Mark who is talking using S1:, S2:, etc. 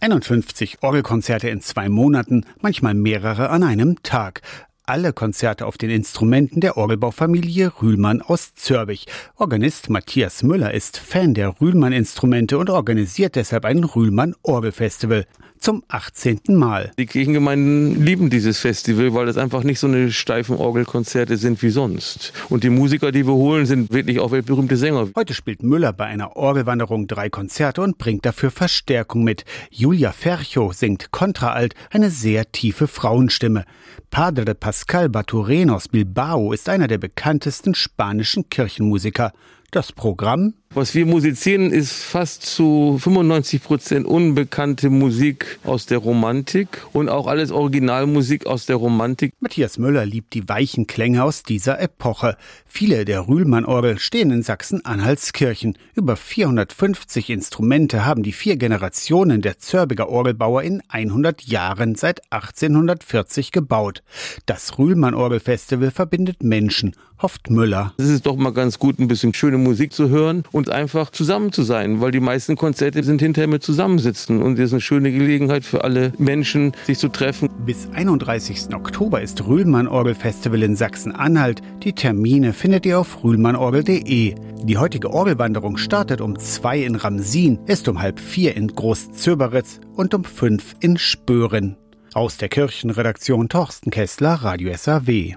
S1: 51 Orgelkonzerte in zwei Monaten, manchmal mehrere an einem Tag alle Konzerte auf den Instrumenten der Orgelbaufamilie Rühlmann aus Zörbich. Organist Matthias Müller ist Fan der Rühlmann-Instrumente und organisiert deshalb ein Rühlmann-Orgelfestival zum 18. Mal.
S2: Die Kirchengemeinden lieben dieses Festival, weil es einfach nicht so eine steifen Orgelkonzerte sind wie sonst. Und die Musiker, die wir holen, sind wirklich auch weltberühmte Sänger.
S1: Heute spielt Müller bei einer Orgelwanderung drei Konzerte und bringt dafür Verstärkung mit. Julia Fercho singt Kontraalt, eine sehr tiefe Frauenstimme. Padre Pascal Batureno aus Bilbao ist einer der bekanntesten spanischen Kirchenmusiker. Das Programm
S2: was wir musizieren, ist fast zu 95 Prozent unbekannte Musik aus der Romantik und auch alles Originalmusik aus der Romantik.
S1: Matthias Müller liebt die weichen Klänge aus dieser Epoche. Viele der Rühlmann-Orgel stehen in Sachsen-Anhaltskirchen. Über 450 Instrumente haben die vier Generationen der Zörbiger Orgelbauer in 100 Jahren seit 1840 gebaut. Das Rühlmann-Orgelfestival verbindet Menschen, hofft Müller.
S2: Es ist doch mal ganz gut, ein bisschen schöne Musik zu hören und einfach zusammen zu sein, weil die meisten Konzerte sind hinterher mit Zusammensitzen und es ist eine schöne Gelegenheit für alle Menschen, sich zu treffen.
S1: Bis 31. Oktober ist Rühlmann Orgel Festival in Sachsen-Anhalt. Die Termine findet ihr auf rühlmannorgel.de. Die heutige Orgelwanderung startet um zwei in Ramsin, ist um halb vier in Großzöberitz und um fünf in Spören. Aus der Kirchenredaktion Torsten Kessler, Radio SAW.